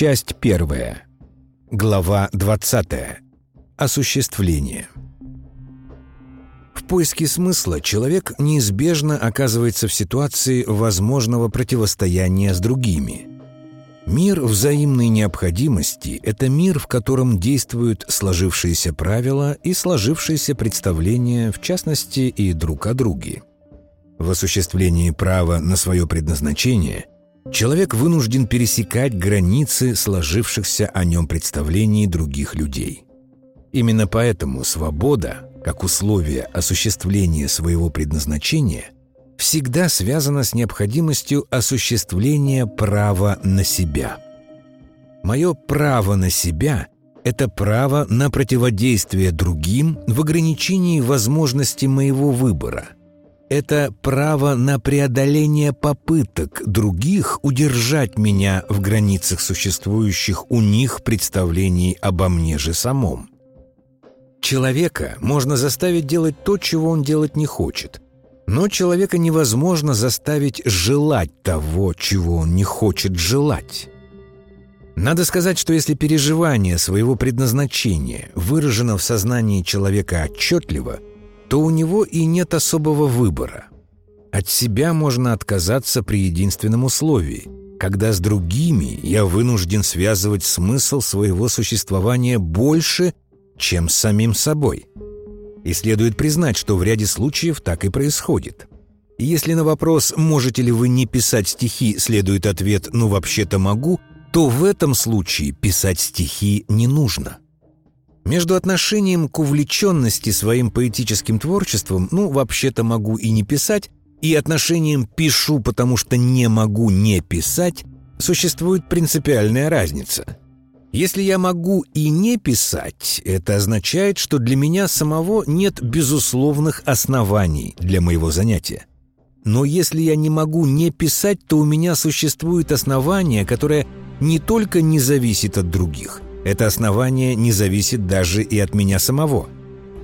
Часть первая. Глава 20. Осуществление. В поиске смысла человек неизбежно оказывается в ситуации возможного противостояния с другими. Мир взаимной необходимости – это мир, в котором действуют сложившиеся правила и сложившиеся представления, в частности, и друг о друге. В осуществлении права на свое предназначение человек вынужден пересекать границы сложившихся о нем представлений других людей. Именно поэтому свобода, как условие осуществления своего предназначения, всегда связана с необходимостью осуществления права на себя. Мое право на себя – это право на противодействие другим в ограничении возможности моего выбора – это право на преодоление попыток других удержать меня в границах существующих у них представлений обо мне же самом. Человека можно заставить делать то, чего он делать не хочет. Но человека невозможно заставить желать того, чего он не хочет желать. Надо сказать, что если переживание своего предназначения выражено в сознании человека отчетливо – то у него и нет особого выбора. От себя можно отказаться при единственном условии, когда с другими я вынужден связывать смысл своего существования больше, чем с самим собой. И следует признать, что в ряде случаев так и происходит. Если на вопрос «можете ли вы не писать стихи» следует ответ «ну вообще-то могу», то в этом случае писать стихи не нужно – между отношением к увлеченности своим поэтическим творчеством, ну, вообще-то могу и не писать, и отношением «пишу, потому что не могу не писать» существует принципиальная разница. Если я могу и не писать, это означает, что для меня самого нет безусловных оснований для моего занятия. Но если я не могу не писать, то у меня существует основание, которое не только не зависит от других – это основание не зависит даже и от меня самого.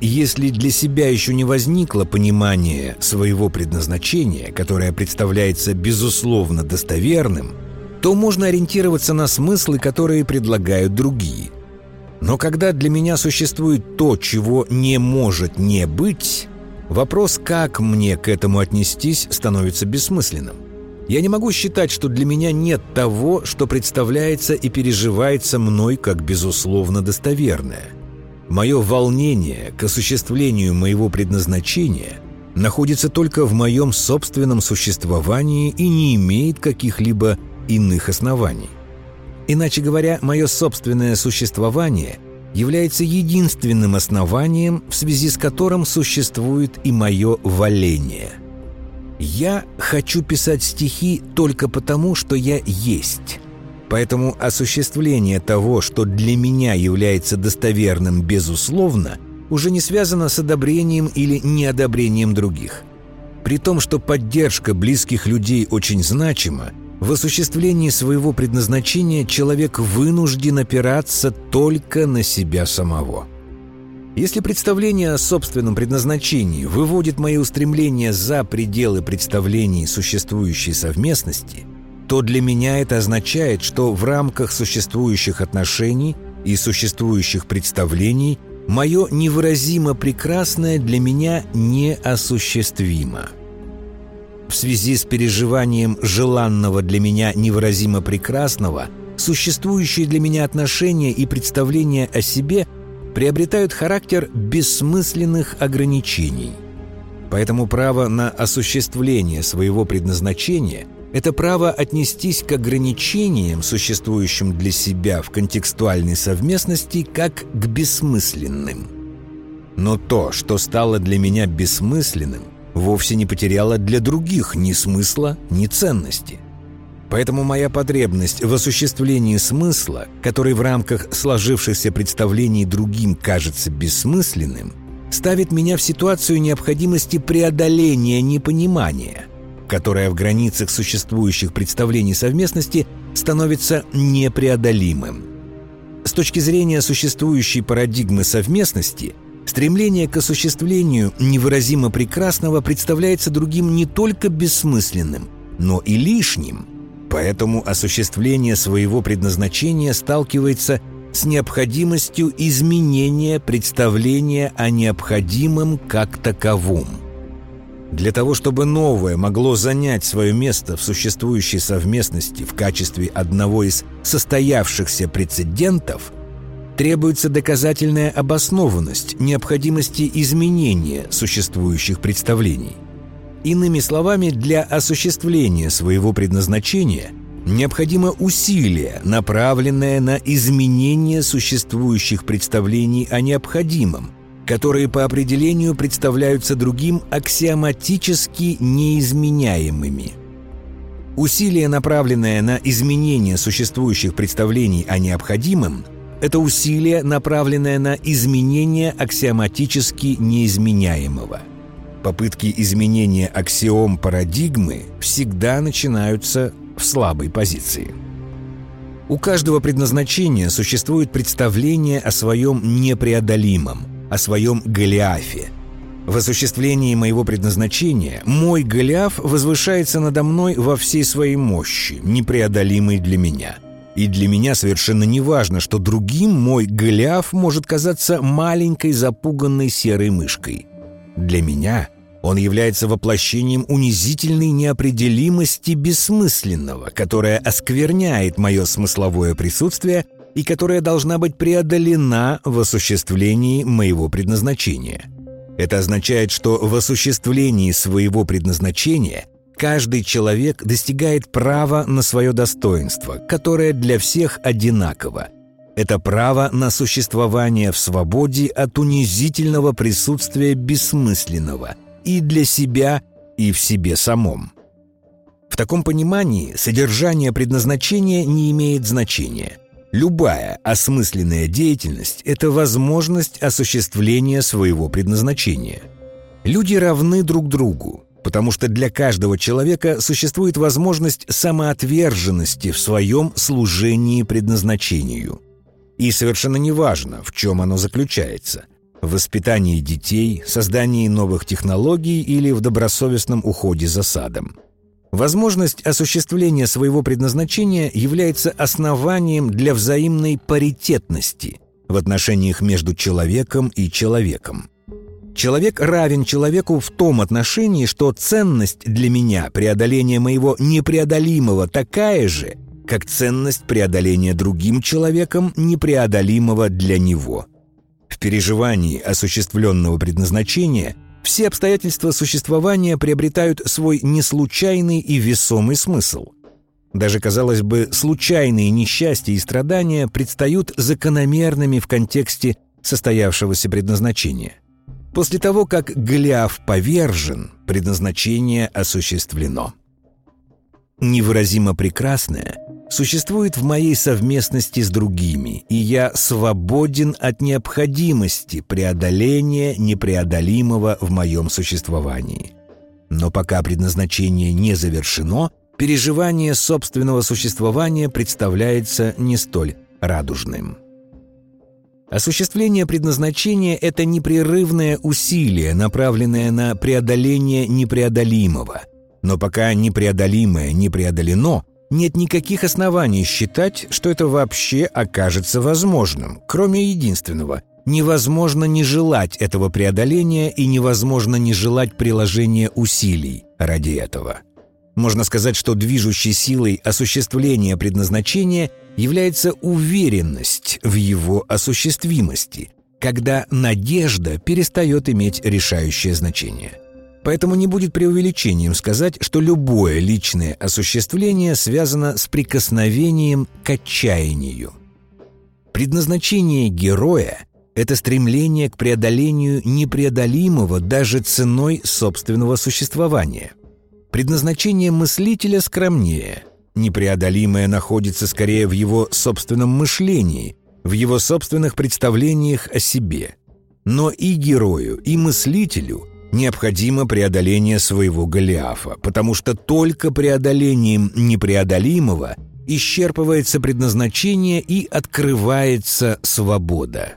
Если для себя еще не возникло понимание своего предназначения, которое представляется безусловно достоверным, то можно ориентироваться на смыслы, которые предлагают другие. Но когда для меня существует то, чего не может не быть, вопрос, как мне к этому отнестись, становится бессмысленным. Я не могу считать, что для меня нет того, что представляется и переживается мной как безусловно достоверное. Мое волнение к осуществлению моего предназначения находится только в моем собственном существовании и не имеет каких-либо иных оснований. Иначе говоря, мое собственное существование является единственным основанием, в связи с которым существует и мое валение – я хочу писать стихи только потому, что я есть. Поэтому осуществление того, что для меня является достоверным безусловно, уже не связано с одобрением или неодобрением других. При том, что поддержка близких людей очень значима, в осуществлении своего предназначения человек вынужден опираться только на себя самого. Если представление о собственном предназначении выводит мои устремления за пределы представлений существующей совместности, то для меня это означает, что в рамках существующих отношений и существующих представлений мое невыразимо прекрасное для меня неосуществимо. В связи с переживанием желанного для меня невыразимо прекрасного, существующие для меня отношения и представления о себе – приобретают характер бессмысленных ограничений. Поэтому право на осуществление своего предназначения – это право отнестись к ограничениям, существующим для себя в контекстуальной совместности, как к бессмысленным. Но то, что стало для меня бессмысленным, вовсе не потеряло для других ни смысла, ни ценности – Поэтому моя потребность в осуществлении смысла, который в рамках сложившихся представлений другим кажется бессмысленным, ставит меня в ситуацию необходимости преодоления непонимания, которое в границах существующих представлений совместности становится непреодолимым. С точки зрения существующей парадигмы совместности, стремление к осуществлению невыразимо прекрасного представляется другим не только бессмысленным, но и лишним – Поэтому осуществление своего предназначения сталкивается с необходимостью изменения представления о необходимом как таковом. Для того, чтобы новое могло занять свое место в существующей совместности в качестве одного из состоявшихся прецедентов, требуется доказательная обоснованность необходимости изменения существующих представлений. Иными словами, для осуществления своего предназначения – необходимо усилие, направленное на изменение существующих представлений о необходимом, которые по определению представляются другим аксиоматически неизменяемыми. Усилие, направленное на изменение существующих представлений о необходимом, это усилие, направленное на изменение аксиоматически неизменяемого. Попытки изменения аксиом парадигмы всегда начинаются в слабой позиции. У каждого предназначения существует представление о своем непреодолимом, о своем Голиафе. В осуществлении моего предназначения мой Голиаф возвышается надо мной во всей своей мощи, непреодолимой для меня. И для меня совершенно не важно, что другим мой Голиаф может казаться маленькой запуганной серой мышкой. Для меня – он является воплощением унизительной неопределимости бессмысленного, которая оскверняет мое смысловое присутствие и которая должна быть преодолена в осуществлении моего предназначения. Это означает, что в осуществлении своего предназначения каждый человек достигает права на свое достоинство, которое для всех одинаково. Это право на существование в свободе от унизительного присутствия бессмысленного – и для себя, и в себе самом. В таком понимании содержание предназначения не имеет значения. Любая осмысленная деятельность – это возможность осуществления своего предназначения. Люди равны друг другу, потому что для каждого человека существует возможность самоотверженности в своем служении предназначению. И совершенно неважно, в чем оно заключается в воспитании детей, создании новых технологий или в добросовестном уходе за садом. Возможность осуществления своего предназначения является основанием для взаимной паритетности в отношениях между человеком и человеком. Человек равен человеку в том отношении, что ценность для меня преодоления моего непреодолимого такая же, как ценность преодоления другим человеком непреодолимого для него – в переживании осуществленного предназначения все обстоятельства существования приобретают свой неслучайный и весомый смысл. Даже, казалось бы, случайные несчастья и страдания предстают закономерными в контексте состоявшегося предназначения. После того, как Голиаф повержен, предназначение осуществлено. Невыразимо прекрасное существует в моей совместности с другими, и я свободен от необходимости преодоления непреодолимого в моем существовании. Но пока предназначение не завершено, переживание собственного существования представляется не столь радужным. Осуществление предназначения – это непрерывное усилие, направленное на преодоление непреодолимого. Но пока непреодолимое не преодолено – нет никаких оснований считать, что это вообще окажется возможным, кроме единственного – невозможно не желать этого преодоления и невозможно не желать приложения усилий ради этого. Можно сказать, что движущей силой осуществления предназначения является уверенность в его осуществимости, когда надежда перестает иметь решающее значение. Поэтому не будет преувеличением сказать, что любое личное осуществление связано с прикосновением к отчаянию. Предназначение героя – это стремление к преодолению непреодолимого даже ценой собственного существования. Предназначение мыслителя скромнее. Непреодолимое находится скорее в его собственном мышлении, в его собственных представлениях о себе. Но и герою, и мыслителю – необходимо преодоление своего Голиафа, потому что только преодолением непреодолимого исчерпывается предназначение и открывается свобода.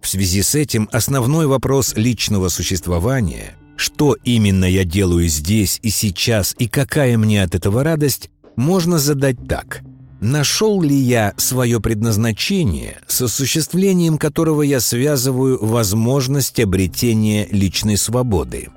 В связи с этим основной вопрос личного существования – что именно я делаю здесь и сейчас и какая мне от этого радость – можно задать так. Нашел ли я свое предназначение, с осуществлением которого я связываю возможность обретения личной свободы?